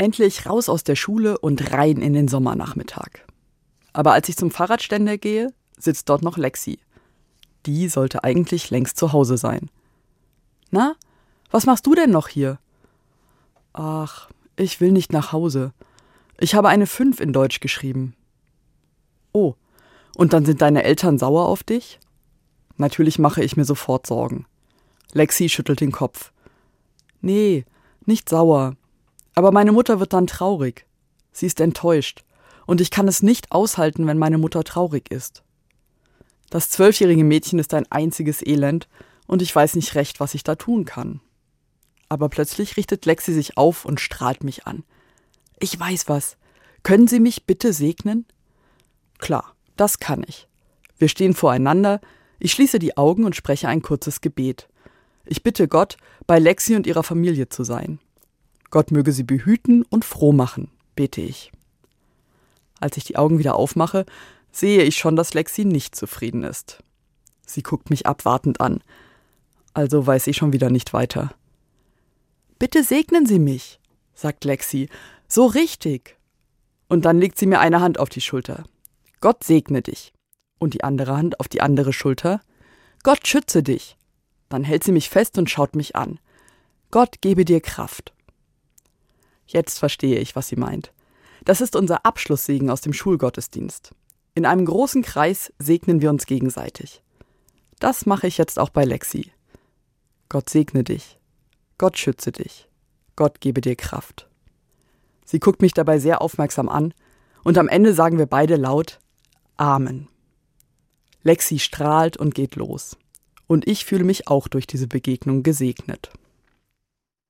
Endlich raus aus der Schule und rein in den Sommernachmittag. Aber als ich zum Fahrradständer gehe, sitzt dort noch Lexi. Die sollte eigentlich längst zu Hause sein. Na, was machst du denn noch hier? Ach, ich will nicht nach Hause. Ich habe eine Fünf in Deutsch geschrieben. Oh, und dann sind deine Eltern sauer auf dich? Natürlich mache ich mir sofort Sorgen. Lexi schüttelt den Kopf. Nee, nicht sauer. Aber meine Mutter wird dann traurig. Sie ist enttäuscht. Und ich kann es nicht aushalten, wenn meine Mutter traurig ist. Das zwölfjährige Mädchen ist ein einziges Elend, und ich weiß nicht recht, was ich da tun kann. Aber plötzlich richtet Lexi sich auf und strahlt mich an. Ich weiß was. Können Sie mich bitte segnen? Klar, das kann ich. Wir stehen voreinander, ich schließe die Augen und spreche ein kurzes Gebet. Ich bitte Gott, bei Lexi und ihrer Familie zu sein. Gott möge sie behüten und froh machen, bete ich. Als ich die Augen wieder aufmache, sehe ich schon, dass Lexi nicht zufrieden ist. Sie guckt mich abwartend an. Also weiß ich schon wieder nicht weiter. Bitte segnen Sie mich, sagt Lexi. So richtig. Und dann legt sie mir eine Hand auf die Schulter. Gott segne dich. Und die andere Hand auf die andere Schulter. Gott schütze dich. Dann hält sie mich fest und schaut mich an. Gott gebe dir Kraft. Jetzt verstehe ich, was sie meint. Das ist unser Abschlusssegen aus dem Schulgottesdienst. In einem großen Kreis segnen wir uns gegenseitig. Das mache ich jetzt auch bei Lexi. Gott segne dich. Gott schütze dich. Gott gebe dir Kraft. Sie guckt mich dabei sehr aufmerksam an und am Ende sagen wir beide laut Amen. Lexi strahlt und geht los. Und ich fühle mich auch durch diese Begegnung gesegnet.